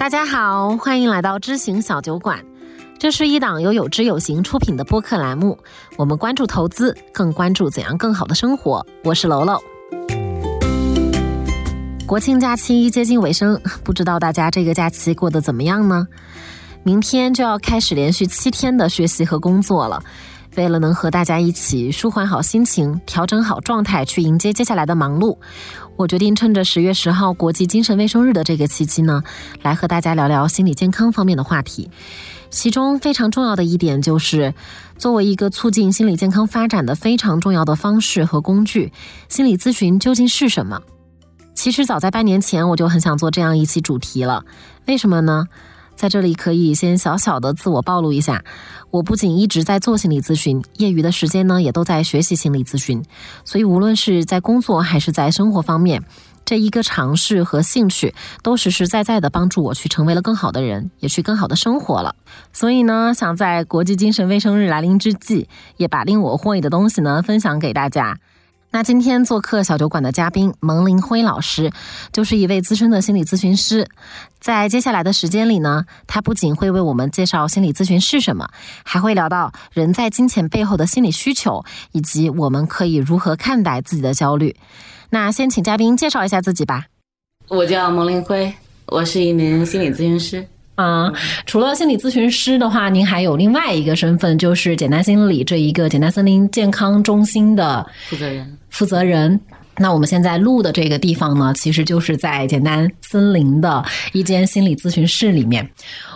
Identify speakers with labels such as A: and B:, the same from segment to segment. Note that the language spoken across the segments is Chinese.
A: 大家好，欢迎来到知行小酒馆。这是一档由有知有行出品的播客栏目，我们关注投资，更关注怎样更好的生活。我是楼楼。国庆假期接近尾声，不知道大家这个假期过得怎么样呢？明天就要开始连续七天的学习和工作了。为了能和大家一起舒缓好心情，调整好状态，去迎接接下来的忙碌，我决定趁着十月十号国际精神卫生日的这个契机呢，来和大家聊聊心理健康方面的话题。其中非常重要的一点就是，作为一个促进心理健康发展的非常重要的方式和工具，心理咨询究竟是什么？其实早在半年前我就很想做这样一期主题了，为什么呢？在这里可以先小小的自我暴露一下，我不仅一直在做心理咨询，业余的时间呢也都在学习心理咨询，所以无论是在工作还是在生活方面，这一个尝试和兴趣都实实在在的帮助我去成为了更好的人，也去更好的生活了。所以呢，想在国际精神卫生日来临之际，也把令我获益的东西呢分享给大家。那今天做客小酒馆的嘉宾蒙林辉老师，就是一位资深的心理咨询师。在接下来的时间里呢，他不仅会为我们介绍心理咨询是什么，还会聊到人在金钱背后的心理需求，以及我们可以如何看待自己的焦虑。那先请嘉宾介绍一下自己吧。
B: 我叫蒙林辉，我是一名心理咨询师。
A: 啊，除了心理咨询师的话，您还有另外一个身份，就是简单心理这一个简单森林健康中心的
B: 负责人。
A: 负责人。那我们现在录的这个地方呢，其实就是在简单森林的一间心理咨询室里面。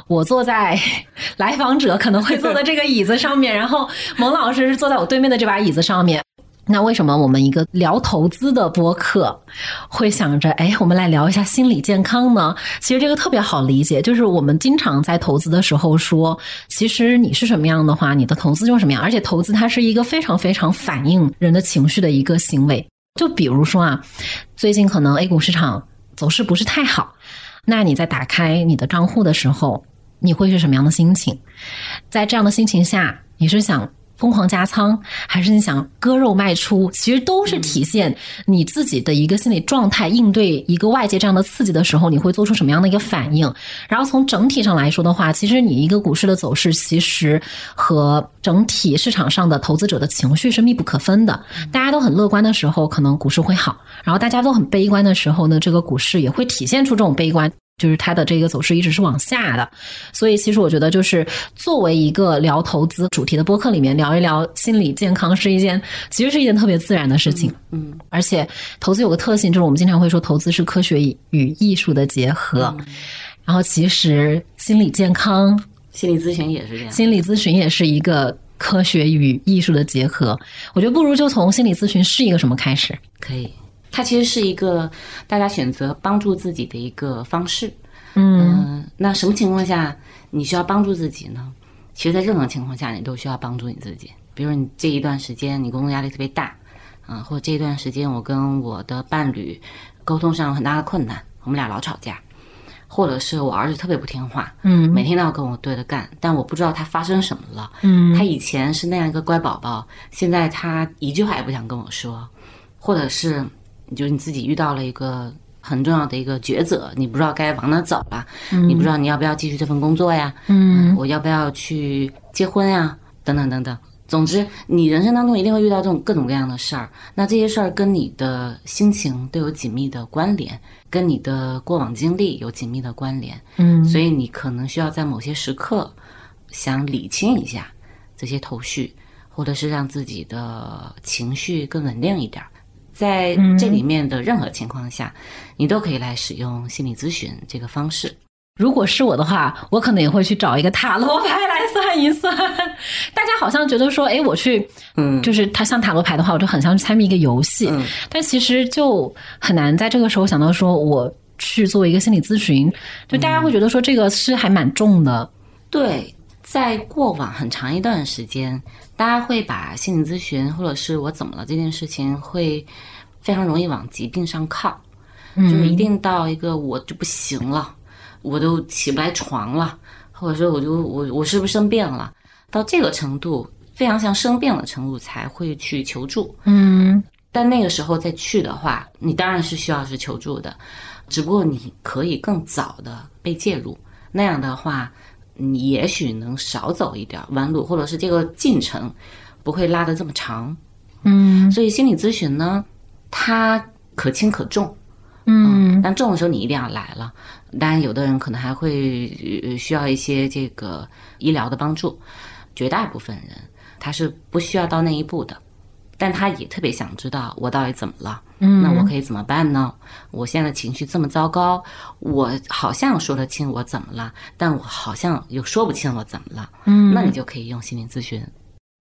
A: 我坐在 来访者可能会坐的这个椅子上面，然后蒙老师是坐在我对面的这把椅子上面。那为什么我们一个聊投资的播客会想着，哎，我们来聊一下心理健康呢？其实这个特别好理解，就是我们经常在投资的时候说，其实你是什么样的话，你的投资就是什么样。而且投资它是一个非常非常反映人的情绪的一个行为。就比如说啊，最近可能 A 股市场走势不是太好，那你在打开你的账户的时候，你会是什么样的心情？在这样的心情下，你是想？疯狂加仓，还是你想割肉卖出？其实都是体现你自己的一个心理状态，应对一个外界这样的刺激的时候，你会做出什么样的一个反应？然后从整体上来说的话，其实你一个股市的走势，其实和整体市场上的投资者的情绪是密不可分的。大家都很乐观的时候，可能股市会好；然后大家都很悲观的时候呢，这个股市也会体现出这种悲观。就是它的这个走势一直是往下的，所以其实我觉得，就是作为一个聊投资主题的播客里面聊一聊心理健康是一件，其实是一件特别自然的事情。
B: 嗯，
A: 而且投资有个特性，就是我们经常会说投资是科学与艺术的结合。然后其实心理健康、
B: 心理咨询也是这样，
A: 心理咨询也是一个科学与艺术的结合。我觉得不如就从心理咨询是一个什么开始？
B: 可以。它其实是一个大家选择帮助自己的一个方式，
A: 嗯，
B: 那什么情况下你需要帮助自己呢？其实，在任何情况下，你都需要帮助你自己。比如你这一段时间你工作压力特别大，啊，或者这一段时间我跟我的伴侣沟通上有很大的困难，我们俩老吵架，或者是我儿子特别不听话，
A: 嗯，
B: 每天都要跟我对着干，但我不知道他发生什么了，
A: 嗯，
B: 他以前是那样一个乖宝宝，现在他一句话也不想跟我说，或者是。就是你自己遇到了一个很重要的一个抉择，你不知道该往哪走了，你不知道你要不要继续这份工作呀？
A: 嗯，
B: 我要不要去结婚呀？等等等等。总之，你人生当中一定会遇到这种各种各样的事儿。那这些事儿跟你的心情都有紧密的关联，跟你的过往经历有紧密的关联。
A: 嗯，
B: 所以你可能需要在某些时刻想理清一下这些头绪，或者是让自己的情绪更稳定一点。在这里面的任何情况下，你都可以来使用心理咨询这个方式。
A: 如果是我的话，我可能也会去找一个塔罗牌来算一算。大家好像觉得说，哎，我去，
B: 嗯，
A: 就是他像塔罗牌的话，我就很像去参与一个游戏。
B: 嗯，
A: 但其实就很难在这个时候想到说，我去做一个心理咨询。就大家会觉得说，这个是还蛮重的。
B: 对，在过往很长一段时间。大家会把心理咨询或者是我怎么了这件事情，会非常容易往疾病上靠，就是一定到一个我就不行了，我都起不来床了，或者说我就我我是不是生病了？到这个程度，非常像生病的程度才会去求助。
A: 嗯，
B: 但那个时候再去的话，你当然是需要是求助的，只不过你可以更早的被介入，那样的话，你也许能少走一点弯路，或者是这个进程不会拉得这么长。
A: 嗯
B: 所以心理咨询呢，它可轻可重，
A: 嗯
B: 但重的时候你一定要来了。当然，有的人可能还会呃需要一些这个医疗的帮助，绝大部分人他是不需要到那一步的，但他也特别想知道我到底怎么了，
A: 嗯
B: 那我可以怎么办呢？我现在情绪这么糟糕，我好像说得清我怎么了，但我好像又说不清我怎么了，
A: 嗯
B: 那你就可以用心理咨询。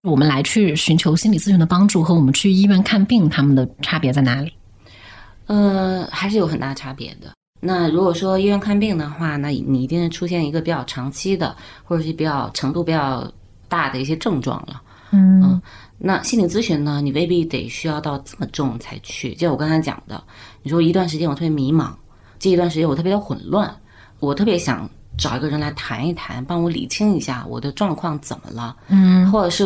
A: 我们来去寻求心理咨询的帮助和我们去医院看病，他们的差别在哪里？
B: 呃，还是有很大差别的。那如果说医院看病的话，那你一定是出现一个比较长期的，或者是比较程度比较大的一些症状了。
A: 嗯
B: 那心理咨询呢，你未必得需要到这么重才去。就我刚才讲的，你说一段时间我特别迷茫，这一段时间我特别的混乱，我特别想找一个人来谈一谈，帮我理清一下我的状况怎么了，
A: 嗯
B: 或者是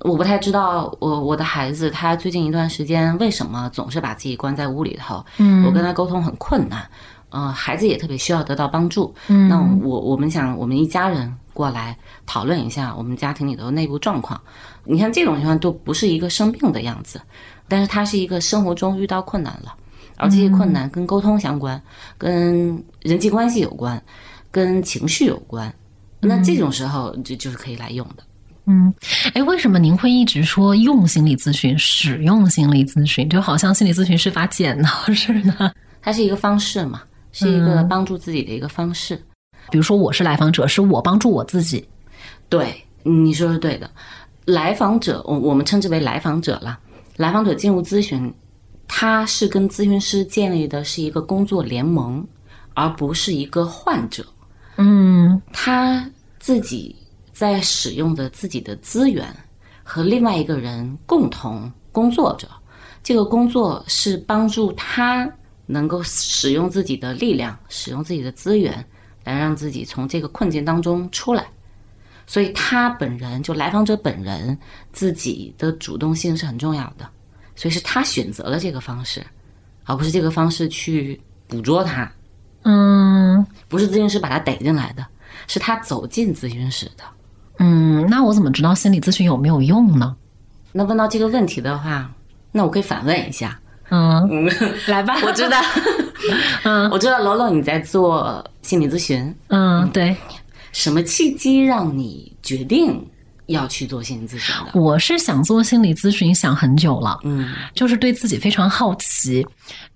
B: 我不太知道我我的孩子他最近一段时间为什么总是把自己关在屋里头，
A: 嗯
B: 我跟他沟通很困难，呃，孩子也特别需要得到帮助。
A: 嗯
B: 那我我们想，我们一家人过来讨论一下我们家庭里头的内部状况。你看这种情况都不是一个生病的样子，但是他是一个生活中遇到困难了，而这些困难跟沟通相关，跟人际关系有关，跟情绪有关。那这种时候就就是可以来用的。
A: 嗯，哎，为什么您会一直说用心理咨询、使用心理咨询，就好像心理咨询是把剪刀似的？
B: 它是一个方式嘛，是一个帮助自己的一个方式。
A: 比如说，我是来访者，是我帮助我自己。
B: 对，你说是对的。来访者，我我们称之为来访者了。来访者进入咨询，他是跟咨询师建立的是一个工作联盟，而不是一个患者。
A: 嗯
B: 他自己在使用着自己的资源，和另外一个人共同工作着。这个工作是帮助他能够使用自己的力量，使用自己的资源，来让自己从这个困境当中出来。所以他本人就来访者本人自己的主动性是很重要的，所以是他选择了这个方式，而不是这个方式去捕捉他，
A: 嗯。
B: 不是咨询师把他逮进来的，是他走进咨询室的。
A: 嗯，那我怎么知道心理咨询有没有用呢？
B: 那问到这个问题的话，那我可以反问一下，
A: 嗯，来吧，
B: 我知道，
A: 嗯。
B: 我知道楼楼你在做心理咨询，
A: 嗯，对，
B: 什么契机让你决定要去做心理咨询的？
A: 我是想做心理咨询，想很久了。
B: 嗯
A: 就是对自己非常好奇。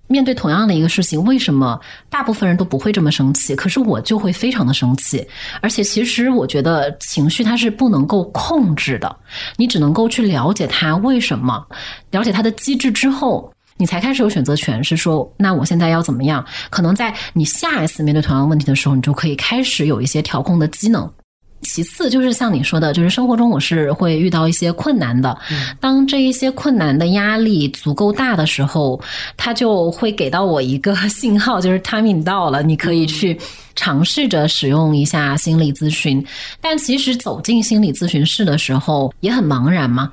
A: 面对同样的一个事情，为什么大部分人都不会这么生气，可是我就会非常的生气？而且，其实我觉得情绪它是不能够控制的，你只能够去了解它为什么，了解它的机制之后。你才开始有选择权，是说，那我现在要怎么样？可能在你下一次面对同样问题的时候，你就可以开始有一些调控的机能。其次就是像你说的，就是生活中我是会遇到一些困难的，当这一些困难的压力足够大的时候，它就会给到我一个 信号，就是 timing 到了，你可以去尝试着使用一下心理咨询。但其实走进心理咨询室的时候也很茫然嘛，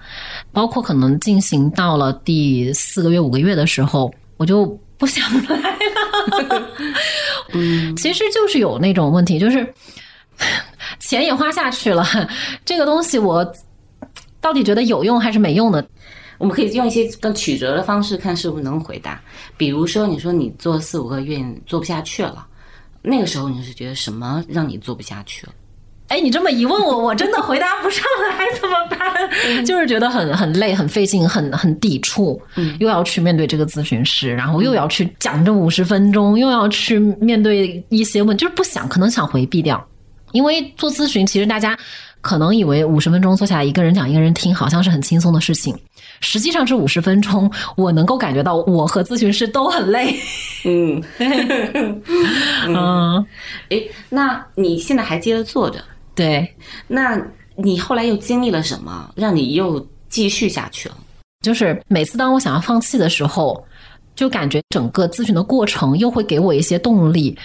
A: 包括可能进行到了第四个月、五个月的时候，我就不想来了。
B: 嗯，
A: 其实就是有那种问题，就是 钱也花下去了，这个东西我到底觉得有用还是没用的？
B: 我们可以用一些更曲折的方式看是不是能回答。比如说，你说你做四五个月做不下去了，那个时候你是觉得什么让你做不下去了？
A: 哎，你这么一问我，我真的回答不上来，怎么办？就是觉得很很累、很费劲、很很抵触，
B: 嗯
A: 又要去面对这个咨询师，然后又要去讲这五十分钟，又要去面对一些问，就是不想，可能想回避掉。因为做咨询，其实大家可能以为五十分钟坐下来一个人讲一个人听，好像是很轻松的事情。实际上这五十分钟，我能够感觉到我和咨询师都很累。
B: 嗯，
A: 嗯，
B: 诶，那你现在还接着做着，
A: 对，
B: 那你后来又经历了什么，让你又继续下去了？
A: 就是每次当我想要放弃的时候，就感觉整个咨询的过程又会给我一些动力，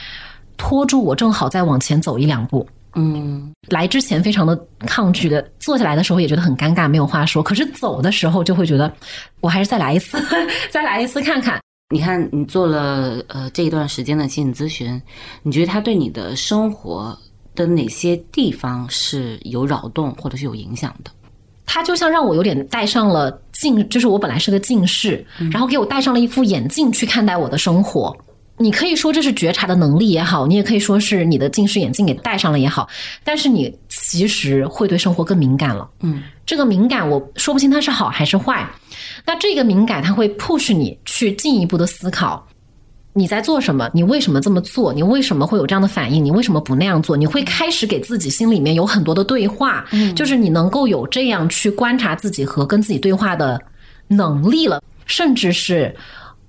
A: 拖住我正好再往前走一两步。
B: 嗯，
A: 来之前非常的抗拒的，坐下来的时候也觉得很尴尬，没有话说。可是走的时候就会觉得，我还是再来一次，再来一次看看。
B: 你看，你做了呃这一段时间的心理咨询，你觉得它对你的生活的哪些地方是有扰动或者是有影响的？
A: 它就像让我有点戴上了近，就是我本来是个近视，然后给我戴上了一副眼镜去看待我的生活。你可以说这是觉察的能力也好，你也可以说是你的近视眼镜给戴上了也好，但是你其实会对生活更敏感了。
B: 嗯，
A: 这个敏感我说不清它是好还是坏。那这个敏感它会 push 你去进一步的思考，你在做什么？你为什么这么做？你为什么会有这样的反应？你为什么不那样做？你会开始给自己心里面有很多的对话，就是你能够有这样去观察自己和跟自己对话的能力了，甚至是。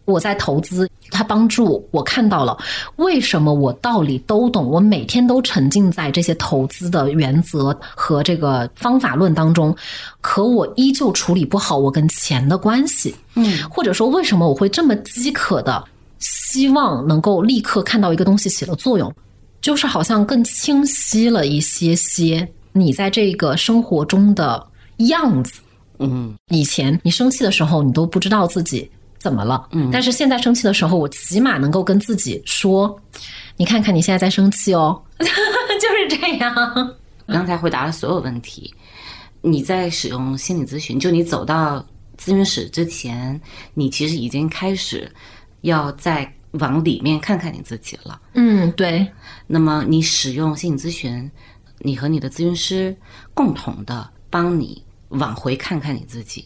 A: 我在投资，它帮助我看到了为什么我道理都懂，我每天都沉浸在这些投资的原则和这个方法论当中，可我依旧处理不好我跟钱的关系。
B: 嗯，
A: 或者说为什么我会这么饥渴的希望能够立刻看到一个东西起了作用，就是好像更清晰了一些些你在这个生活中的样子。
B: 嗯，
A: 以前你生气的时候，你都不知道自己。怎么了？
B: 嗯，
A: 但是现在生气的时候，我起码能够跟自己说：“你看看你现在在生气哦。”就是这样。
B: 刚才回答了所有问题。你在使用心理咨询，就你走到咨询室之前，你其实已经开始要再往里面看看你自己了。
A: 嗯，对。
B: 那么你使用心理咨询，你和你的咨询师共同的帮你往回看看你自己。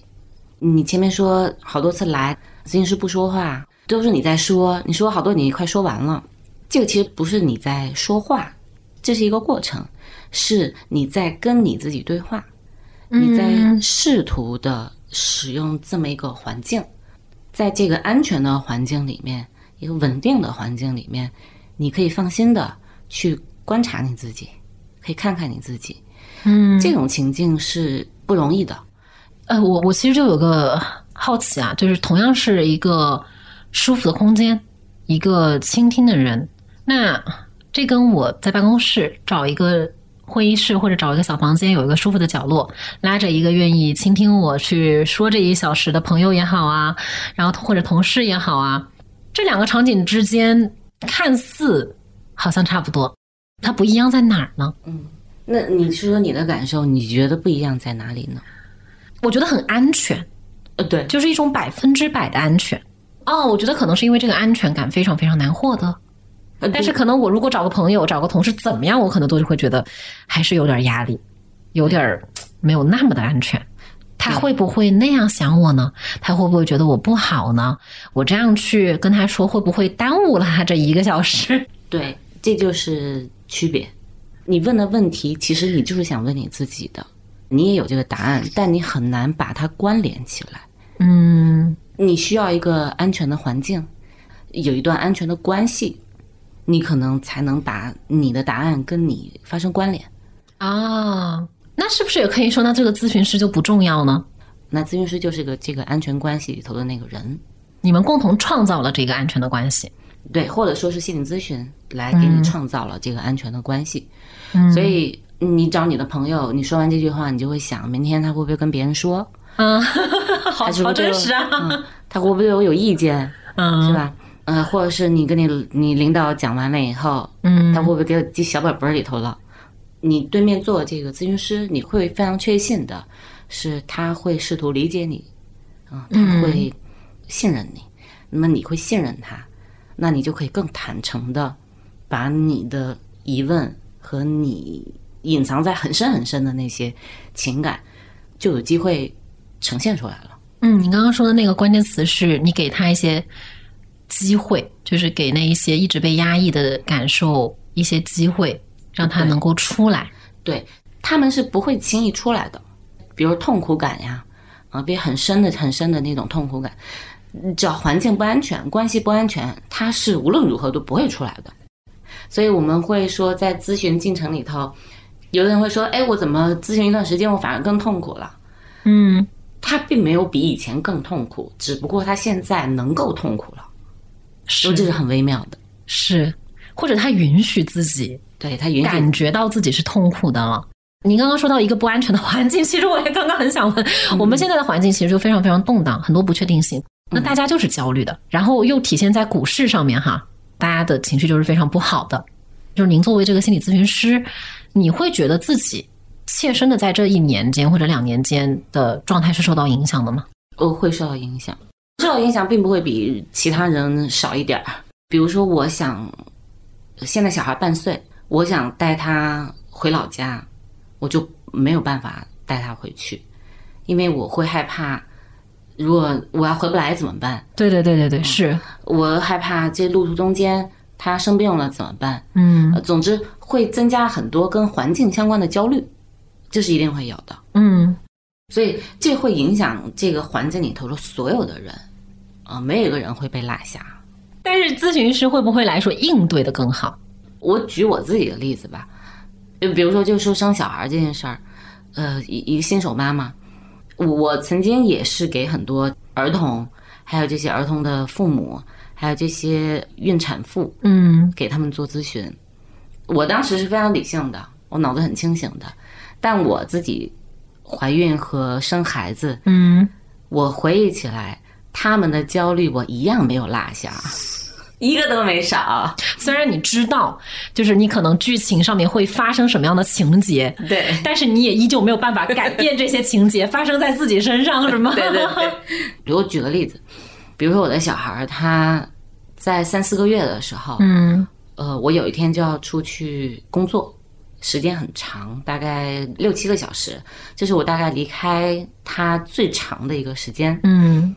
B: 你前面说好多次来。咨询师不说话，都是你在说。你说好多，你快说完了。这个其实不是你在说话，这是一个过程，是你在跟你自己对话，你在试图的使用这么一个环境，在这个安全的环境里面，一个稳定的环境里面，你可以放心的去观察你自己，可以看看你自己。
A: 嗯，
B: 这种情境是不容易的。
A: 呃，我我其实就有个。好奇啊，就是同样是一个舒服的空间，一个倾听的人，那这跟我在办公室找一个会议室或者找一个小房间，有一个舒服的角落，拉着一个愿意倾听我去说这一小时的朋友也好啊，然后或者同事也好啊，这两个场景之间看似好像差不多，它不一样在哪儿呢？
B: 嗯，那你说说你的感受，你觉得不一样在哪里呢？
A: 我觉得很安全。
B: 呃，对，
A: 就是一种百分之百的安全。哦，我觉得可能是因为这个安全感非常非常难获得。但是可能我如果找个朋友、找个同事怎么样，我可能都是会觉得还是有点压力，有点没有那么的安全。他会不会那样想我呢？他会不会觉得我不好呢？我这样去跟他说，会不会耽误了他这一个小时？
B: 对，这就是区别。你问的问题，其实你就是想问你自己的，你也有这个答案，但你很难把它关联起来。
A: 嗯，
B: 你需要一个安全的环境，有一段安全的关系，你可能才能把你的答案跟你发生关联
A: 啊。那是不是也可以说，那这个咨询师就不重要呢？
B: 那咨询师就是个这个安全关系里头的那个人，
A: 你们共同创造了这个安全的关系，
B: 对，或者说是心理咨询来给你创造了这个安全的关系。
A: 嗯，
B: 所以你找你的朋友，你说完这句话，你就会想，明天他会不会跟别人说？
A: 嗯，好好真实啊！
B: 他会不会对我有意见？
A: 嗯，
B: 是吧？嗯，或者是你跟你你领导讲完了以后，
A: 嗯，
B: 他会不会给我记小本本里头了？你对面做这个咨询师，你会非常确信的是他会试图理解你，啊，他会信任你。那么你会信任他，那你就可以更坦诚的把你的疑问和你隐藏在很深很深的那些情感，就有机会。呈现出来了。
A: 嗯，你刚刚说的那个关键词是你给他一些机会，就是给那一些一直被压抑的感受一些机会，让他能够出来。
B: 对，他们是不会轻易出来的。比如痛苦感呀，啊，别很深的、很深的那种痛苦感，只要环境不安全、关系不安全，他是无论如何都不会出来的。所以我们会说，在咨询进程里头，有的人会说：“哎，我怎么咨询一段时间，我反而更痛苦了？”
A: 嗯。
B: 他并没有比以前更痛苦，只不过他现在能够痛苦了，
A: 是，
B: 这是很微妙的。
A: 是，或者他允许自己
B: 对他允许。
A: 感觉到自己是痛苦的了。您刚刚说到一个不安全的环境，其实我也刚刚很想问，我们现在的环境其实就非常非常动荡，很多不确定性，那大家就是焦虑的，然后又体现在股市上面哈，大家的情绪就是非常不好的。就是您作为这个心理咨询师，你会觉得自己切身的在这一年间或者两年间的状态是受到影响的吗？
B: 呃，会受到影响，受到影响并不会比其他人少一点儿。比如说，我想现在小孩半岁，我想带他回老家，我就没有办法带他回去，因为我会害怕，如果我要回不来怎么办？
A: 对对对对对，是
B: 我害怕这路途中间他生病了怎么办？
A: 嗯
B: 呃总之会增加很多跟环境相关的焦虑，这是一定会有的。
A: 嗯
B: 所以这会影响这个环境里头的所有的人，啊、没有一个人会被落下。
A: 但是咨询师会不会来说应对的更好？
B: 我举我自己的例子吧，就比如说，就说生小孩这件事儿，呃，一一个新手妈妈，我我曾经也是给很多儿童，还有这些儿童的父母，还有这些孕产妇，
A: 嗯
B: 给他们做咨询。我当时是非常理性的，我脑子很清醒的，但我自己怀孕和生孩子，
A: 嗯，
B: 我回忆起来，他们的焦虑我一样没有落下，一个都没少。
A: 虽然你知道，就是你可能剧情上面会发生什么样的情节，
B: 对，
A: 但是你也依旧没有办法改变这些情节发生在自己身上，是吗？
B: 对对对。比如我举个例子，比如说我的小孩儿他在三四个月的时候，
A: 嗯
B: 呃，我有一天就要出去工作，时间很长，大概六七个小时，这是我大概离开他最长的一个时间。
A: 嗯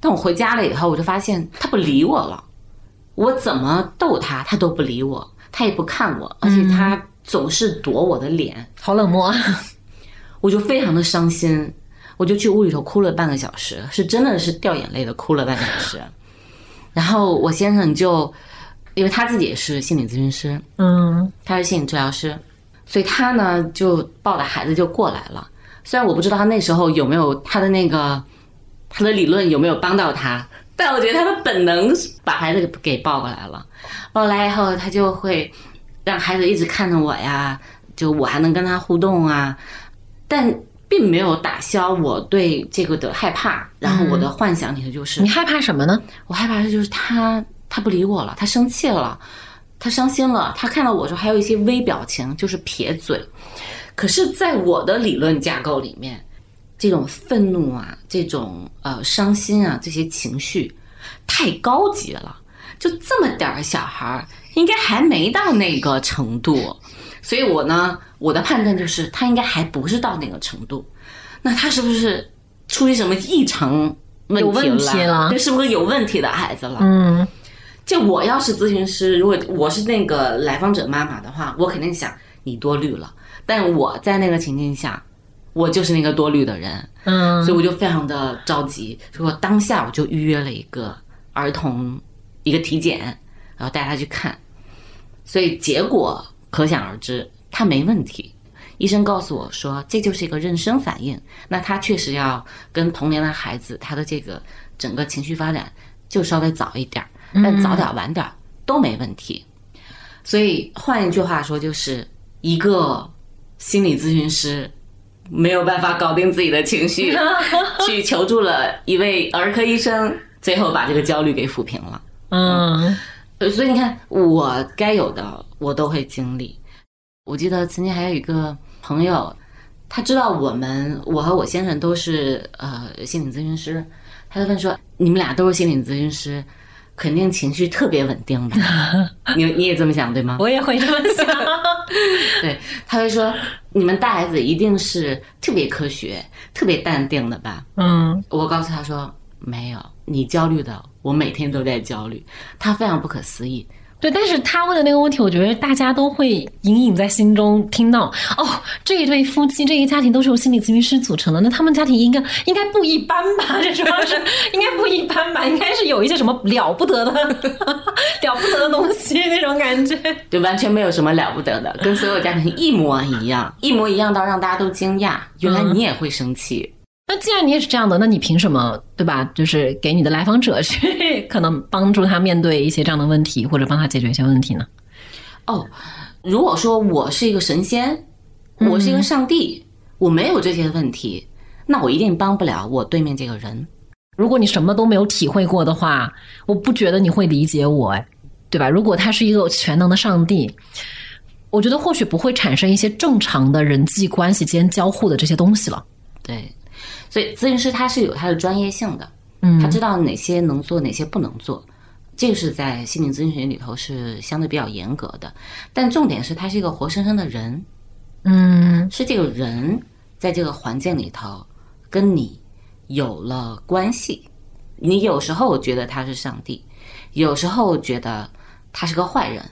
B: 但我回家了以后，我就发现他不理我了，我怎么逗他，他都不理我，他也不看我，而且他总是躲我的脸，
A: 好冷漠。
B: 我就非常的伤心，我就去屋里头哭了半个小时，是真的是掉眼泪的哭了半个小时。然后我先生就，因为他自己也是心理咨询师，
A: 嗯
B: 他是心理治疗师，所以他呢就抱着孩子就过来了。虽然我不知道他那时候有没有他的那个他的理论有没有帮到他，但我觉得他的本能把孩子给给抱过来了。抱过来以后，他就会让孩子一直看着我呀，就我还能跟他互动啊，但并没有打消我对这个的害怕。然后我的幻想里头就是，
A: 你害怕什么呢？
B: 我害怕的就是他他不理我了，他生气了，他伤心了，他看到我的时候还有一些微表情，就是撇嘴。可是，在我的理论架构里面，这种愤怒啊，这种呃伤心啊，这些情绪太高级了，就这么点儿小孩儿，应该还没到那个程度。所以我呢，我的判断就是他应该还不是到那个程度。那他是不是出于什么异常问
A: 有问题了
B: 对，是不是有问题的孩子了？
A: 嗯
B: 就我要是咨询师，如果我是那个来访者妈妈的话，我肯定想你多虑了。但我在那个情境下，我就是那个多虑的人，
A: 嗯
B: 所以我就非常的着急。所以我当下我就预约了一个儿童一个体检，然后带他去看。所以结果可想而知，他没问题。医生告诉我说，这就是一个妊娠反应。那他确实要跟同龄的孩子，他的这个整个情绪发展就稍微早一点儿，但早点儿晚点儿都没问题。所以换一句话说，就是一个心理咨询师没有办法搞定自己的情绪，去求助了一位儿科医生，最后把这个焦虑给抚平了。
A: 嗯
B: 呃，所以你看，我该有的我都会经历。我记得曾经还有一个朋友，他知道我们我和我先生都是呃心理咨询师，他就问说：“你们俩都是心理咨询师，肯定情绪特别稳定吧？” 你你也这么想对吗？
A: 我也会这么想。
B: 对，他会说：“你们带孩子一定是特别科学、特别淡定的吧？”
A: 嗯
B: 我告诉他说：“没有，你焦虑的，我每天都在焦虑。”他非常不可思议。
A: 对，但是他问的那个问题，我觉得大家都会隐隐在心中听到。哦，这一对夫妻，这一家庭都是由心理咨询师组成的，那他们家庭应该应该不一般吧？这主要是应该不一般吧？应该是有一些什么了不得的 了不得的东西那种感觉。
B: 对完全没有什么了不得的，跟所有家庭一模一样，一模一样到让大家都惊讶，原来你也会生气。
A: 那既然你也是这样的，那你凭什么对吧？就是给你的来访者去 可能帮助他面对一些这样的问题，或者帮他解决一些问题呢？
B: 哦，如果说我是一个神仙，我是一个上帝，我没有这些问题，那我一定帮不了我对面这个人。
A: 如果你什么都没有体会过的话，我不觉得你会理解我，哎，对吧？如果他是一个全能的上帝，我觉得或许不会产生一些正常的人际关系间交互的这些东西了。
B: 对，所以咨询师他是有他的专业性的，
A: 嗯
B: 他知道哪些能做，哪些不能做。这个是在心理咨询里头是相对比较严格的，但重点是他是一个活生生的人，
A: 嗯
B: 是这个人在这个环境里头跟你有了关系。你有时候觉得他是上帝，有时候觉得他是个坏人，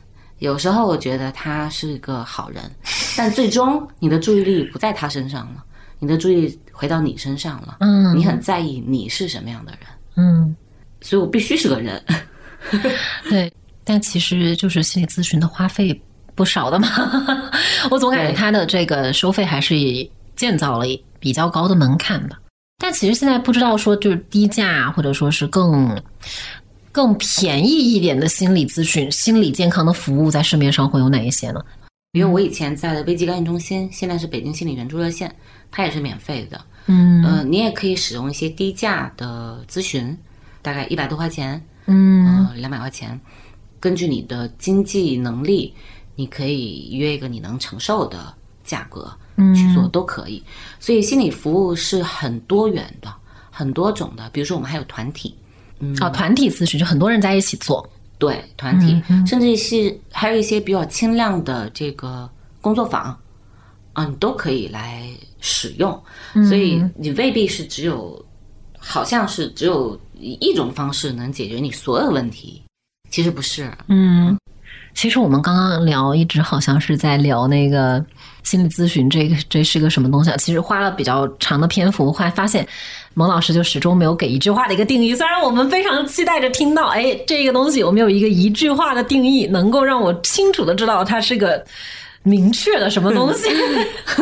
B: 有时候觉得他是个好人，但最终你的注意力不在他身上了，你的注意力回到你身上了。
A: 嗯
B: 你很在意你是什么样的人，
A: 嗯，
B: 所以我必须是个人。
A: 对。但其实就是心理咨询的花费不少的嘛，我总感觉
B: 对
A: 他的这个收费还是建造了比较高的门槛吧。但其实现在不知道说就是低价或者说是更更便宜一点的心理咨询、心理健康的服务在市面上会有哪一些呢？
B: 比如我以前在的危机干预中心，现在是北京心理援助热线，它也是免费的。
A: 嗯
B: 呃，你也可以使用一些低价的咨询，大概一百多块钱，
A: 嗯
B: 呃，两百块钱，根据你的经济能力，你可以约一个你能承受的价格去做，都可以。所以心理服务是很多元的，很多种的。比如说我们还有团体，嗯
A: 哦，团体咨询就很多人在一起做。
B: 对团体，甚至是还有一些比较轻量的这个工作坊啊，你都可以来使用。所以你未必是只有，好像是只有一种方式能解决你所有问题，其实不是。
A: 嗯，其实我们刚刚聊一直好像是在聊那个心理咨询，这个这是个什么东西啊？其实花了比较长的篇幅，后来发现蒙老师就始终没有给一句话的一个定义。虽然我们非常期待着听到，哎，这个东西有没有一个一句话的定义，能够让我清楚的知道它是个明确的什么东西？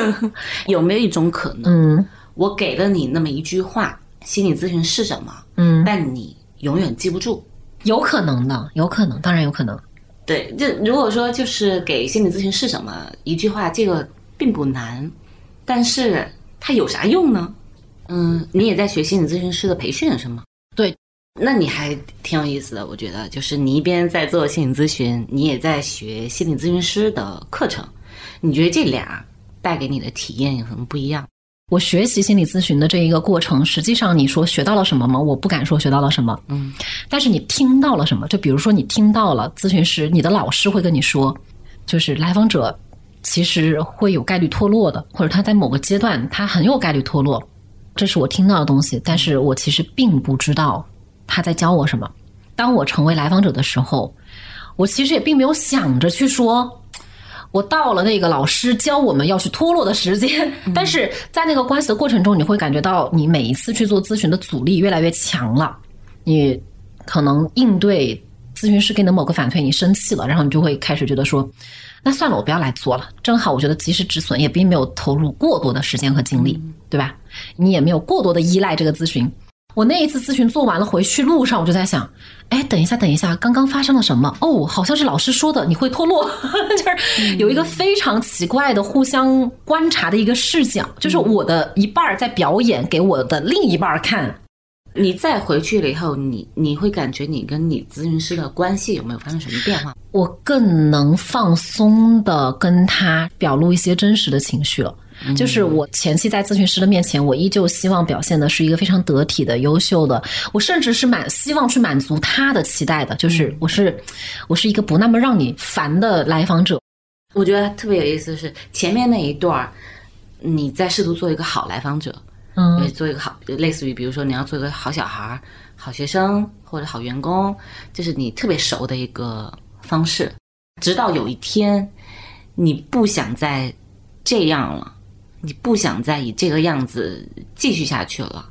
B: 有没有一种可能，
A: 嗯
B: 我给了你那么一句话，心理咨询是什么，
A: 嗯，
B: 但你永远记不住？
A: 有可能的，有可能，当然有可能。
B: 对，就如果说就是给心理咨询是什么一句话，这个并不难，但是它有啥用呢？嗯，你也在学心理咨询师的培训是吗？
A: 对，
B: 那你还挺有意思的，我觉得，就是你一边在做心理咨询，你也在学心理咨询师的课程，你觉得这俩带给你的体验有什么不一样？
A: 我学习心理咨询的这一个过程，实际上你说学到了什么吗？我不敢说学到了什么，
B: 嗯，
A: 但是你听到了什么？就比如说你听到了咨询师，你的老师会跟你说，就是来访者其实会有概率脱落的，或者他在某个阶段他很有概率脱落，这是我听到的东西，但是我其实并不知道他在教我什么。当我成为来访者的时候，我其实也并没有想着去说。我到了那个老师教我们要去脱落的时间，但是在那个关系的过程中，你会感觉到你每一次去做咨询的阻力越来越强了。你可能应对咨询师给你的某个反馈，你生气了，然后你就会开始觉得说，那算了，我不要来做了。正好我觉得及时止损，也并没有投入过多的时间和精力，对吧？你也没有过多的依赖这个咨询。我那一次咨询做完了，回去路上我就在想，哎，等一下，等一下，刚刚发生了什么？哦，好像是老师说的，你会脱落，就是有一个非常奇怪的互相观察的一个视角，就是我的一半儿在表演给我的另一半儿看。
B: 你再回去了以后，你你会感觉你跟你咨询师的关系有没有发生什么变化？
A: 我更能放松的跟他表露一些真实的情绪了。就是我前期在咨询师的面前，我依旧希望表现的是一个非常得体的、优秀的，我甚至是满希望去满足他的期待的，就是我是我是一个不那么让你烦的来访者。
B: 我觉得特别有意思的是前面那一段儿，你在试图做一个好来访者，
A: 嗯
B: 做一个好，类似于比如说你要做一个好小孩儿、好学生或者好员工，就是你特别熟的一个方式。直到有一天，你不想再这样了，你不想再以这个样子继续下去了，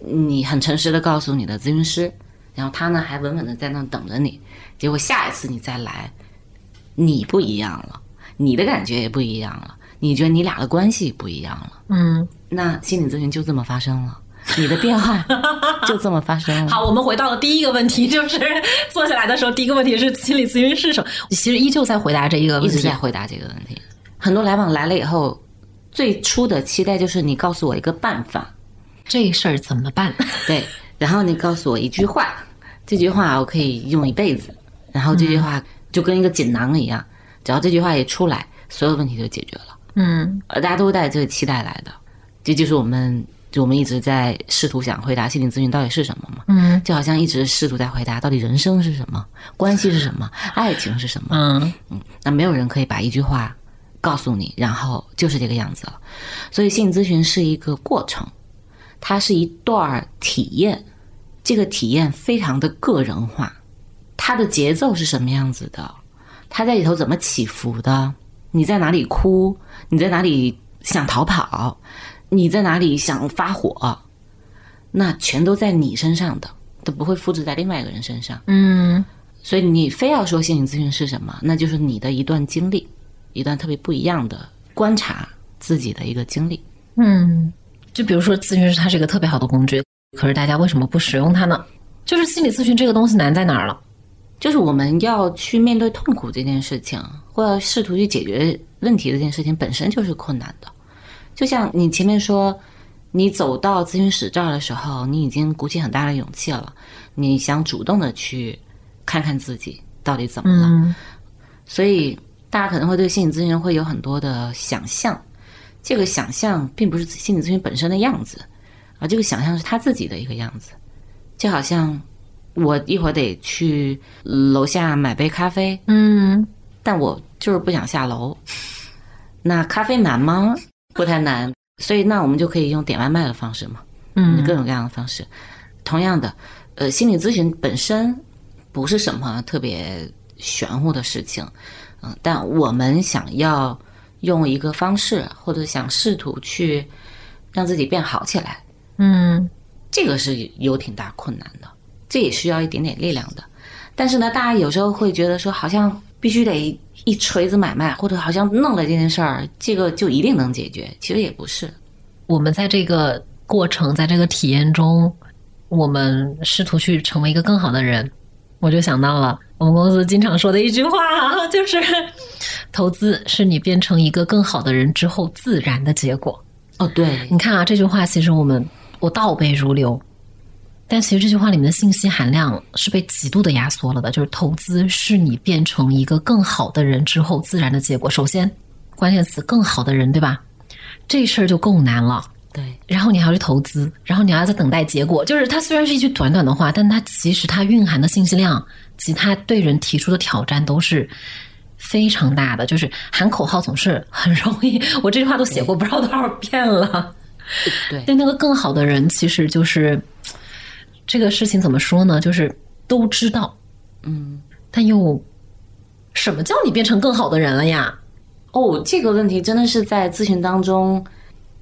B: 你很诚实的告诉你的咨询师，然后他呢还稳稳的在那等着你。结果下一次你再来，你不一样了，你的感觉也不一样了，你觉得你俩的关系不一样了。
A: 嗯，
B: 那心理咨询就这么发生了。你的变化就这么发生了。
A: 好，我们回到了第一个问题，就是坐下来的时候，第一个问题是心理咨询师什么？其实依旧在回答这一个问题，
B: 一直在回答这个问题。很多来访来了以后，最初的期待就是你告诉我一个办法，
A: 这事儿怎么办？
B: 对，然后你告诉我一句话，这句话我可以用一辈子，然后这句话就跟一个锦囊一样，只要这句话一出来，所有问题就解决了。
A: 嗯，
B: 呃，大家都是带着这个期待来的，这就是我们，就我们一直在试图想回答心理咨询到底是什么嘛。
A: 嗯
B: 就好像一直试图在回答到底人生是什么，关系是什么，爱情是什么。
A: 嗯
B: 嗯，那没有人可以把一句话告诉你，然后就是这个样子了。所以心理咨询是一个过程，它是一段体验，这个体验非常的个人化，它的节奏是什么样子的，它在里头怎么起伏的，你在哪里哭，你在哪里想逃跑，你在哪里想发火，那全都在你身上的，都不会复制在另外一个人身上。
A: 嗯。
B: 所以你非要说心理咨询是什么，那就是你的一段经历，一段特别不一样的观察自己的一个经历。
A: 嗯，就比如说咨询师，它是一个特别好的工具，可是大家为什么不使用它呢？就是心理咨询这个东西难在哪儿了？
B: 就是我们要去面对痛苦这件事情，或者试图去解决问题这件事情本身就是困难的。就像你前面说，你走到咨询室这儿的时候，你已经鼓起很大的勇气了，你想主动的去看看自己到底怎么了。
A: 嗯
B: 所以大家可能会对心理咨询会有很多的想象，这个想象并不是心理咨询本身的样子，而这个想象是他自己的一个样子，就好像我一会儿得去楼下买杯咖啡，
A: 嗯
B: 但我就是不想下楼。那咖啡难吗？不太难，所以那我们就可以用点外卖的方式嘛，
A: 嗯。
B: 各种各样的方式。同样的，呃，心理咨询本身不是什么特别玄乎的事情，嗯、但我们想要用一个方式，或者想试图去让自己变好起来，
A: 嗯
B: 这个是有挺大困难的，这也需要一点点力量的。但是呢，大家有时候会觉得说，好像必须得一锤子买卖，或者好像弄了这件事儿，这个就一定能解决。其实也不是。
A: 我们在这个过程，在这个体验中，我们试图去成为一个更好的人。我就想到了我们公司经常说的一句话，就是 投资是你变成一个更好的人之后自然的结果。
B: 哦，对，
A: 你看啊，这句话其实我们我倒背如流，但其实这句话里面的信息含量是被极度的压缩了的。就是投资是你变成一个更好的人之后自然的结果。首先，关键词“更好的人”，对吧？这事儿就够难了。
B: 对，
A: 然后你还要去投资，然后你还要在等待结果。就是它虽然是一句短短的话，但它其实它蕴含的信息量及它对人提出的挑战都是非常大的。就是喊口号总是很容易，我这句话都写过不知道多少遍了。
B: 对，
A: 对那个更好的人，其实就是这个事情怎么说呢？就是都知道，
B: 嗯，
A: 但又什么叫你变成更好的人了呀？
B: 哦，这个问题真的是在咨询当中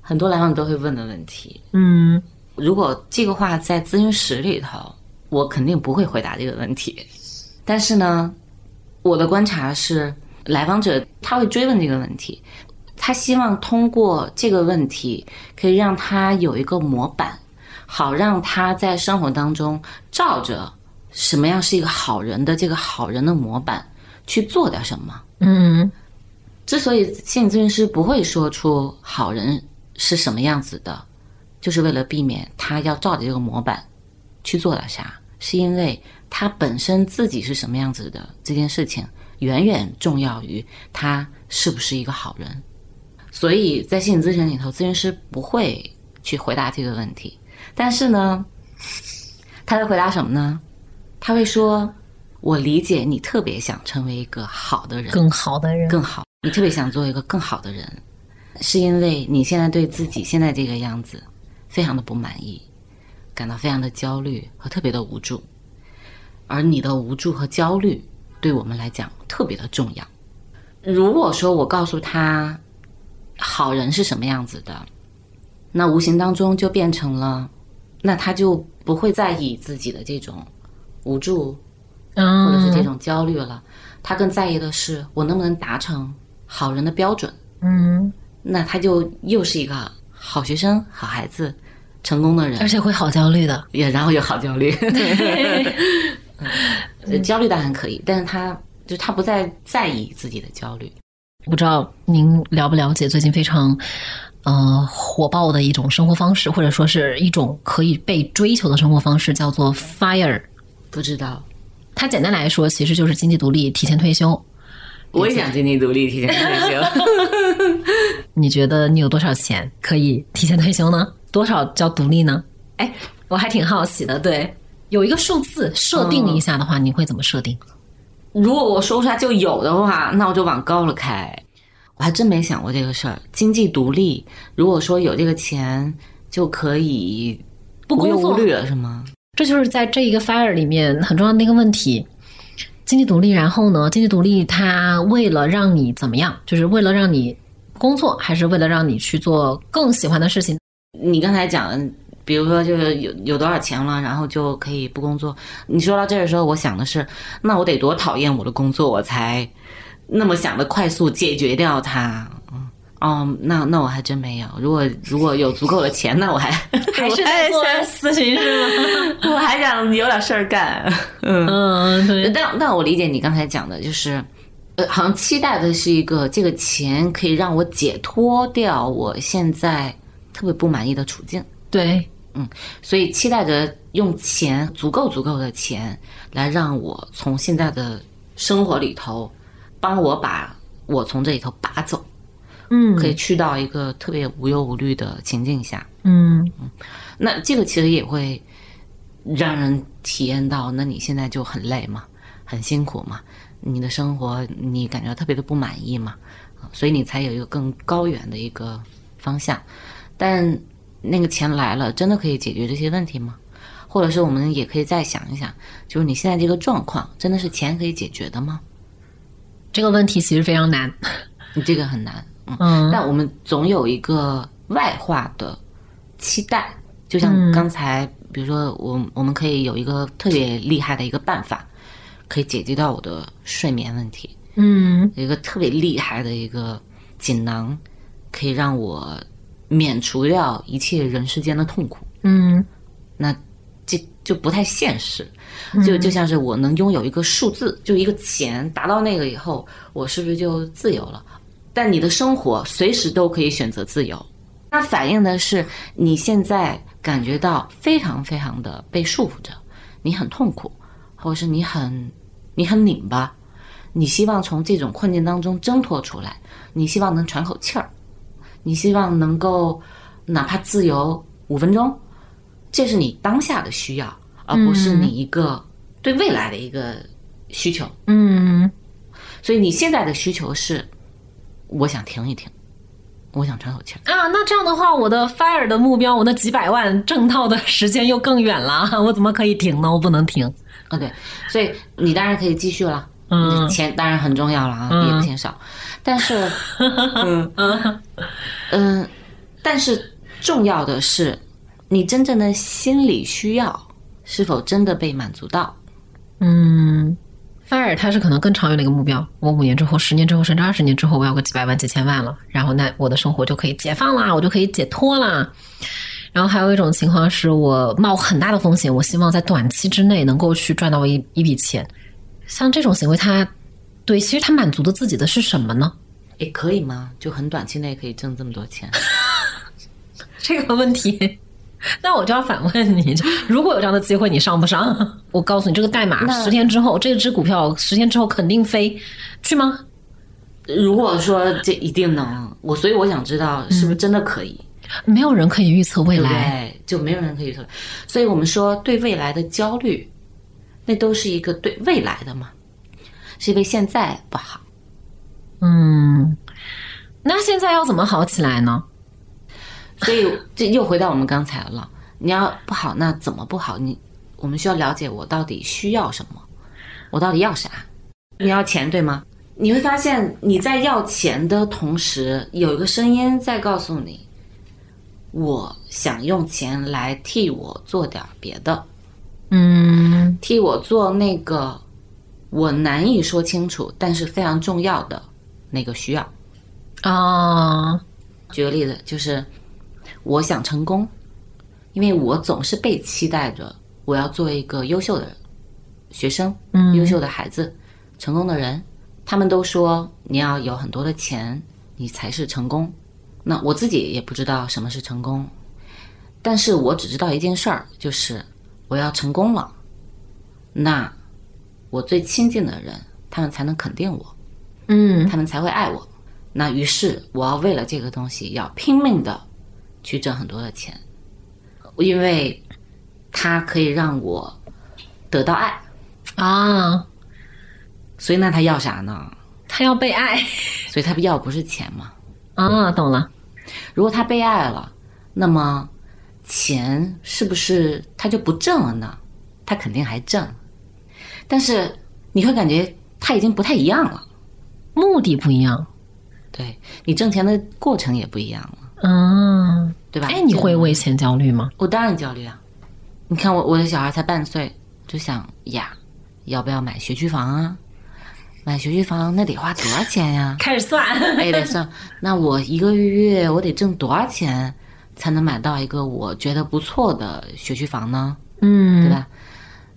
B: 很多来访都会问的问题。
A: 嗯
B: 如果这个话在咨询室里头，我肯定不会回答这个问题。但是呢，我的观察是，来访者他会追问这个问题，他希望通过这个问题可以让他有一个模板，好让他在生活当中照着什么样是一个好人的这个好人的模板去做点什么。
A: 嗯
B: 之所以心理咨询师不会说出好人是什么样子的，就是为了避免他要照着这个模板去做了啥，是因为他本身自己是什么样子的这件事情，远远重要于他是不是一个好人。所以在心理咨询里头，咨询师不会去回答这个问题，但是呢，他会回答什么呢？他会说：“我理解你特别想成为一个好的人，
A: 更好的人，
B: 更好，你特别想做一个更好的人，是因为你现在对自己现在这个样子非常的不满意，感到非常的焦虑和特别的无助，而你的无助和焦虑对我们来讲特别的重要。如果说我告诉他好人是什么样子的，那无形当中就变成了，那他就不会在意自己的这种无助
A: 嗯，
B: 或者是这种焦虑了，他更在意的是我能不能达成好人的标准。
A: 嗯
B: 那他就又是一个好学生、好孩子，成功的人，
A: 而且会好焦虑的。
B: 也然后又好焦虑，呃 焦虑当然可以，但是他就他不再在意自己的焦虑。
A: 不知道您了不了解最近非常呃火爆的一种生活方式，或者说是一种可以被追求的生活方式，叫做 FIRE。
B: 不知道，
A: 它简单来说，其实就是经济独立、提前退休。
B: 我也想经济独立，提前退休。
A: 你觉得你有多少钱可以提前退休呢？多少叫独立呢？哎，我还挺好奇的。对，有一个数字设定一下的话，你会怎么设定？
B: 如果我说出来就有的话，那我就往高了开。我还真没想过这个事儿。经济独立，如果说有这个钱，就可以
A: 不工作
B: 了，是吗？
A: 这就是在这一个 fire 里面很重要的一个问题。经济独立，然后呢？经济独立，它为了让你怎么样？就是为了让你工作，还是为了让你去做更喜欢的事情？
B: 你刚才讲的，比如说就是有有多少钱了，然后就可以不工作。你说到这儿的时候，我想的是，那我得多讨厌我的工作，我才那么想的快速解决掉它。嗯，哦，那那我还真没有。如果如果有足够的钱，那我还
A: 还是在做咨询是吗？
B: 我还想有点事儿干。嗯，
A: 嗯，对，
B: 但但我理解你刚才讲的，就是呃，好像期待的是一个这个钱可以让我解脱掉我现在特别不满意的处境。
A: 对，嗯
B: 所以期待着用钱足够足够的钱来让我从现在的生活里头，帮我把我从这里头拔走，
A: 嗯，
B: 可以去到一个特别无忧无虑的情境下。
A: 嗯，
B: 那这个其实也会让人体验到，那你现在就很累嘛，很辛苦嘛，你的生活你感觉特别的不满意嘛，啊所以你才有一个更高远的一个方向。但那个钱来了，真的可以解决这些问题吗？或者是我们也可以再想一想，就是你现在这个状况，真的是钱可以解决的吗？
A: 这个问题其实非常难。
B: 你这个很难，嗯。
A: 嗯
B: 但我们总有一个外化的期待，就像
A: 嗯
B: 刚才，比如说我我们可以有一个特别厉害的一个办法，可以解决到我的睡眠问题，
A: 嗯。
B: 有一个特别厉害的一个锦囊，可以让我免除掉一切人世间的痛苦。
A: 嗯。
B: 那这就不太现实，就就像是我能拥有一个数字，就一个钱，达到那个以后，我是不是就自由了？但你的生活随时都可以选择自由，它反映的是你现在感觉到非常非常的被束缚着，你很痛苦，或者是你很你很拧巴，你希望从这种困境当中挣脱出来，你希望能喘口气儿，你希望能够哪怕自由五分钟，这是你当下的需要，而不是你一个对未来的一个需求。
A: 嗯
B: 所以你现在的需求是，我想停一停，我想喘口气儿。
A: 啊，那这样的话，我的 fire 的目标，我那几百万挣到的时间又更远了，我怎么可以停呢？我不能停。
B: 啊，对，所以你当然可以继续了。
A: 嗯
B: 钱当然很重要了啊，
A: 嗯
B: 也不嫌少。但是，嗯嗯，但是重要的是，你真正的心理需要是否真的被满足到？
A: 嗯，fire 它是可能更长远的一个目标。我五年之后、十年之后，甚至二十年之后，我要个几百万、几千万了，然后那我的生活就可以解放啦，我就可以解脱啦。然后还有一种情况是我冒很大的风险，我希望在短期之内能够去赚到一一笔钱。像这种行为，它对，其实它满足的自己的是什么呢？
B: 也可以吗？就很短期内可以挣这么多钱？
A: 这个问题，那我就要反问你：如果有这样的机会，你上不上？我告诉你，这个代码十天之后，这只股票十天之后肯定飞，去吗？
B: 如果说这一定能，我所以我想知道是不是真的可以，
A: 没有人可以预测未来。
B: 对？就没有人可以预测，所以我们说对未来的焦虑，那都是一个对未来的嘛，是因为现在不好。
A: 嗯，那现在要怎么好起来呢？
B: 所以这又回到我们刚才了，你要不好，那怎么不好？你我们需要了解我到底需要什么，我到底要啥？你要钱对吗？你会发现你在要钱的同时，有一个声音在告诉你，我想用钱来替我做点别的，
A: 嗯
B: 替我做那个我难以说清楚，但是非常重要的那个需要。
A: 啊，
B: 举个例子，就是我想成功，因为我总是被期待着我要做一个优秀的学生，
A: 嗯
B: 优秀的孩子，成功的人。他们都说你要有很多的钱，你才是成功。那我自己也不知道什么是成功，但是我只知道一件事儿，就是我要成功了，那我最亲近的人，他们才能肯定我，
A: 嗯
B: 他们才会爱我。那于是我要为了这个东西，要拼命的去挣很多的钱，因为它可以让我得到爱。
A: 啊，
B: 所以那他要啥呢？
A: 他要被爱
B: 所以他要不是钱嘛？
A: 啊，懂了。
B: 如果他被爱了，那么钱是不是他就不挣了呢？他肯定还挣，但是你会感觉他已经不太一样了。
A: 目的不一样。
B: 对你挣钱的过程也不一样了，
A: 啊，
B: 对吧？
A: 哎，你会为钱焦虑吗？
B: 我当然焦虑啊！你看我我的小孩才半岁，就想呀，要不要买学区房啊？买学区房那得花多少钱呀？
A: 开始算。
B: 哎，得算，那我一个月我得挣多少钱才能买到一个我觉得不错的学区房呢？
A: 嗯，
B: 对吧？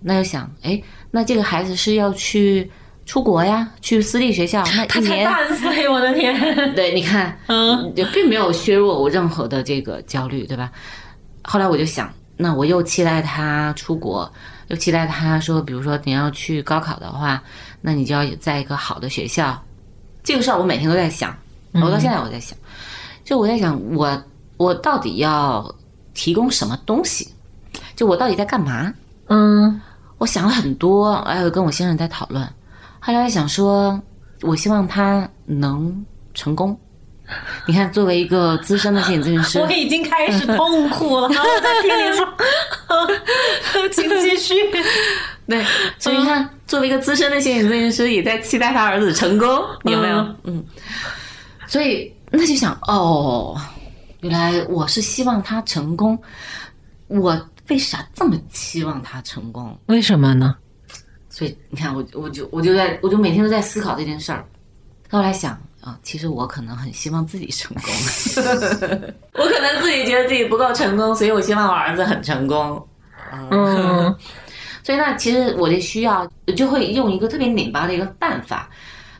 B: 那就想，哎，那这个孩子是要去出国呀，去私立学校，那
A: 他才
B: 一年，
A: 半岁，我的天。
B: 对，你看，
A: 嗯，
B: 就并没有削弱我任何的这个焦虑，对吧？后来我就想，那我又期待他出国，又期待他说，比如说你要去高考的话，那你就要在一个好的学校。这个事儿我每天都在想，我到现在我在想，就我在想，我我到底要提供什么东西？就我到底在干嘛？
A: 嗯
B: 我想了很多，还有跟我先生在讨论。后来想说，我希望他能成功。你看，作为一个资深的心理咨询师，
A: 我已经开始痛苦了。我在听你说，请继续。
B: 对，所以你看，作为一个资深的心理咨询师，也在期待他儿子成功，有没有？
A: 嗯
B: 嗯。所以那就想，哦，原来我是希望他成功，我为啥这么期望他成功？
A: 为什么呢？
B: 所以你看，我我就我就在我就每天都在思考这件事儿。后来想啊，其实我可能很希望自己成功，我可能自己觉得自己不够成功，所以我希望我儿子很成功。
A: 嗯
B: 所以那其实我的需要就会用一个特别拧巴的一个办法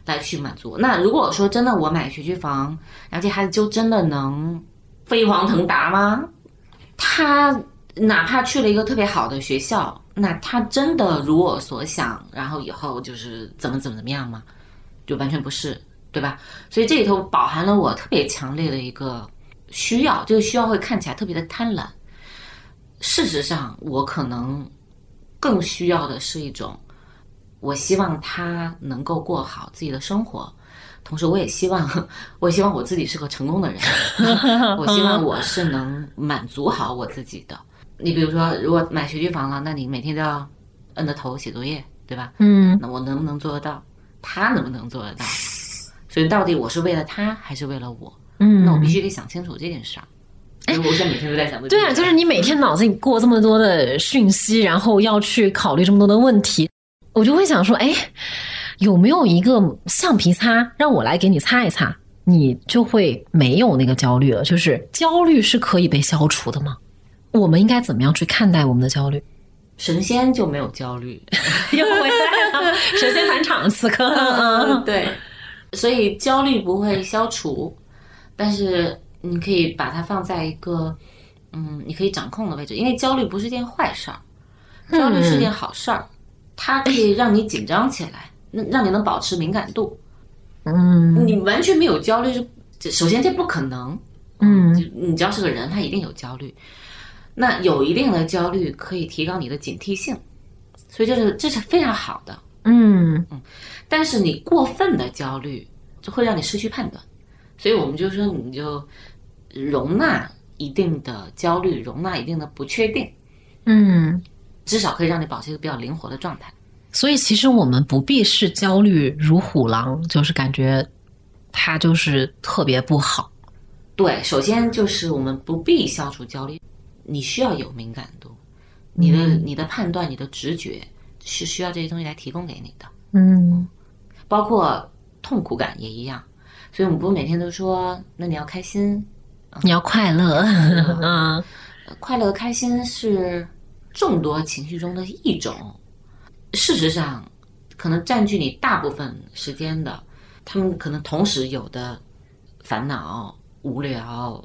B: 来去满足。那如果说真的我买学区房，然后这孩子就真的能飞黄腾达吗？他哪怕去了一个特别好的学校，那他真的如我所想，然后以后就是怎么怎么怎么样吗？就完全不是，对吧？所以这里头饱含了我特别强烈的一个需要，这个需要会看起来特别的贪婪。事实上，我可能更需要的是一种，我希望他能够过好自己的生活，同时我也希望，我希望我自己是个成功的人，我希望我是能满足好我自己的。你比如说，如果买学区房了，那你每天都要摁着头写作业，对吧？
A: 嗯
B: 那我能不能做得到？他能不能做得到？所以到底我是为了他还是为了我？
A: 嗯，
B: 那我必须得想清楚这件事儿。所以我现在每天都在想这件
A: 对啊，就是你每天脑子里过这么多的讯息，然后要去考虑这么多的问题，我就会想说，哎，有没有一个橡皮擦让我来给你擦一擦，你就会没有那个焦虑了。就是焦虑是可以被消除的吗？我们应该怎么样去看待我们的焦虑？
B: 神仙就没有焦虑，
A: 又回来了，神仙返场，此刻，嗯
B: 对，所以焦虑不会消除，但是你可以把它放在一个嗯，你可以掌控的位置，因为焦虑不是件坏事儿，焦虑是件好事儿，它可以让你紧张起来，让让你能保持敏感度。
A: 嗯
B: 你完全没有焦虑是，这首先这不可能。
A: 嗯
B: 你只要是个人，他一定有焦虑。那有一定的焦虑可以提高你的警惕性，所以这是这是非常好的。
A: 嗯嗯
B: 但是你过分的焦虑就会让你失去判断，所以我们就说你就容纳一定的焦虑，容纳一定的不确定，
A: 嗯。
B: 至少可以让你保持一个比较灵活的状态。
A: 所以其实我们不必视焦虑如虎狼，就是感觉它就是特别不好。
B: 对，首先就是我们不必消除焦虑，你需要有敏感度，你的、你的判断、你的直觉是需要这些东西来提供给你的。
A: 嗯。
B: 包括痛苦感也一样。所以我们不是每天都说，那你要开心，
A: 你要快乐，嗯。
B: 快乐、开心是众多情绪中的一种。事实上，可能占据你大部分时间的，他们可能同时有的烦恼、无聊、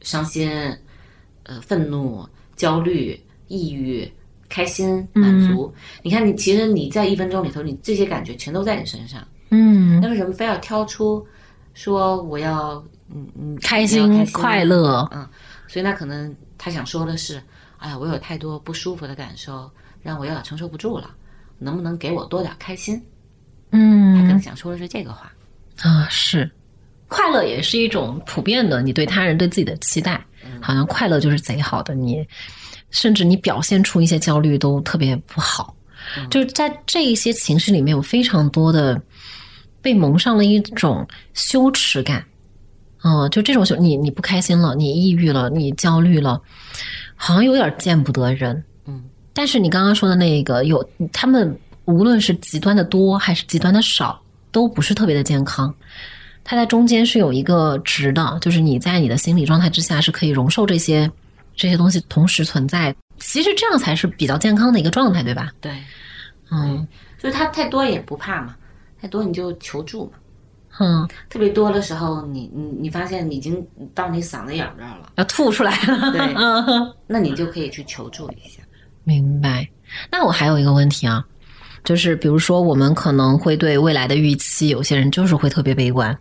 B: 伤心、呃愤怒、焦虑、抑郁、开心、满足。你看，你其实你在一分钟里头，你这些感觉全都在你身上。
A: 嗯，
B: 那为什么非要挑出说我要嗯嗯
A: 开心快乐，
B: 嗯，所以那可能他想说的是，哎呀，我有太多不舒服的感受，让我有点承受不住了，能不能给我多点开心？嗯他可能
A: 嗯
B: 想说的是这个话。
A: 啊是，快乐也是一种普遍的你对他人对自己的期待，好像快乐就是贼好的，你甚至你表现出一些焦虑都特别不好，就是在这一些情绪里面有非常多的被蒙上了一种羞耻感。嗯，就这种羞，你你不开心了，你抑郁了，你焦虑了，好像有点见不得人。
B: 嗯，
A: 但是你刚刚说的那个，有他们无论是极端的多还是极端的少，都不是特别的健康。它在中间是有一个值的，就是你在你的心理状态之下是可以容受这些这些东西同时存在。其实这样才是比较健康的一个状态，对吧？
B: 对，
A: 嗯
B: 就是它太多也不怕嘛，太多你就求助嘛。
A: 嗯，
B: 特别多的时候，你你你发现你已经到你嗓子眼儿这儿了，
A: 要吐出来了。
B: 对
A: 嗯
B: 那你就可以去求助一下。
A: 明白。那我还有一个问题啊，就是比如说我们可能会对未来的预期，有些人就是会特别悲观，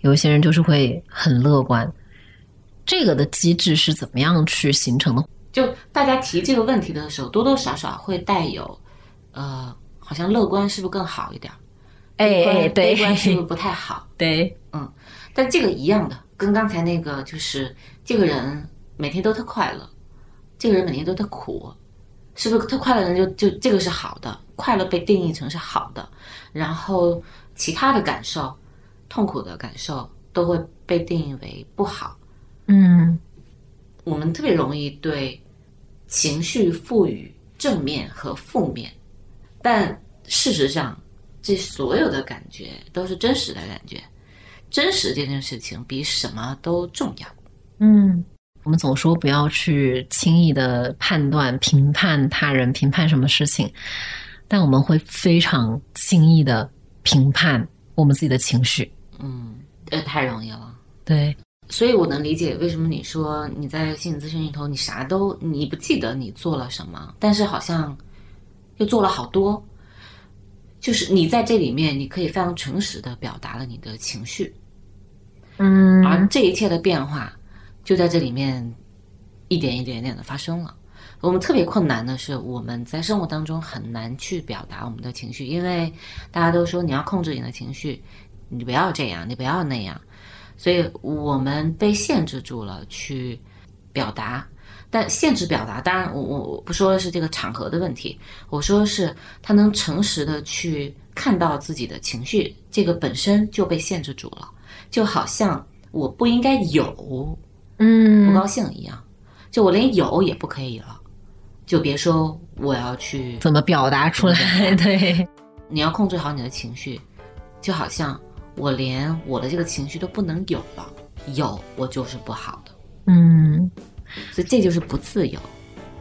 A: 有一些人就是会很乐观。这个的机制是怎么样去形成的？
B: 就大家提这个问题的时候，多多少少会带有，呃，好像乐观是不是更好一点
A: 哎，对
B: 悲观是不是不太好？
A: 对，嗯
B: 但这个一样的，跟刚才那个就是这个人每天都特快乐，这个人每天都特苦，是不是特快乐的人就就这个是好的？快乐被定义成是好的，然后其他的感受、痛苦的感受都会被定义为不好。
A: 嗯
B: 我们特别容易对情绪赋予正面和负面，但事实上，这所有的感觉都是真实的感觉。真实这件事情比什么都重要。
A: 嗯，我们总说不要去轻易的判断、评判他人、评判什么事情，但我们会非常轻易的评判我们自己的情绪。
B: 嗯，呃，太容易了。
A: 对，
B: 所以我能理解为什么你说你在心理咨询里头，你啥都你不记得你做了什么，但是好像又做了好多。就是你在这里面，你可以非常诚实的表达了你的情绪，
A: 嗯
B: 而这一切的变化就在这里面一点一点一点的发生了。我们特别困难的是，我们在生活当中很难去表达我们的情绪，因为大家都说你要控制你的情绪，你不要这样，你不要那样，所以我们被限制住了去表达。但限制表达，当然我我我不说的是这个场合的问题，我说的是他能诚实的去看到自己的情绪，这个本身就被限制住了。就好像我不应该有嗯不
A: 嗯
B: 高兴一样，就我连有也不可以了，就别说我要去，
A: 怎么表达出来？对，
B: 你要控制好你的情绪，就好像我连我的这个情绪都不能有了，有我就是不好的，
A: 嗯。
B: 所以这就是不自由。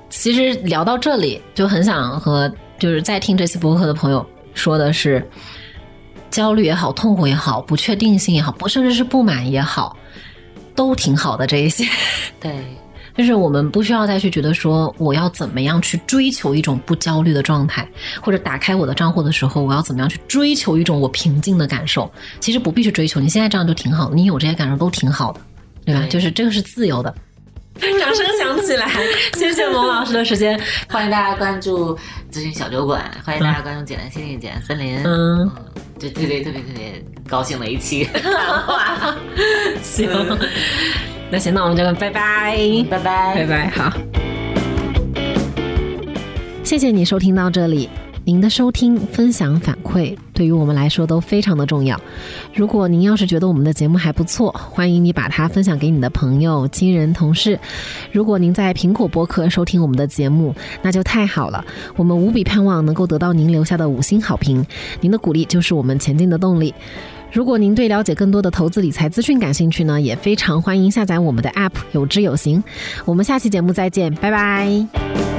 A: 其实聊到这里，就很想和就是在听这期播客的朋友说的是，焦虑也好，痛苦也好，不确定性也好，不甚至是不满也好，都挺好的。这一些，
B: 对，
A: 就是我们不需要再去觉得说我要怎么样去追求一种不焦虑的状态，或者打开我的账户的时候，我要怎么样去追求一种我平静的感受。其实不必去追求，你现在这样就挺好的，你有这些感受都挺好的，对吧？
B: 对
A: 就是这个是自由的。掌声响起来，谢谢蒙老师的时间。
B: 欢迎大家关注咨询小酒馆，欢迎大家关注简单心理、简单森林。
A: 嗯，
B: 嗯，这特别特别特别高兴的一期 谈话，
A: 行，那行，那我们就拜拜，
B: 拜拜。
A: 拜拜，好。谢谢你收听到这里，您的收听、分享、反馈对于我们来说都非常的重要。如果您要是觉得我们的节目还不错，欢迎你把它分享给你的朋友、亲人、同事。如果您在苹果播客收听我们的节目，那就太好了。我们无比盼望能够得到您留下的五星好评，您的鼓励就是我们前进的动力。如果您对了解更多的投资理财资讯感兴趣呢，也非常欢迎下载我们的 App，有知有行。我们下期节目再见，拜拜。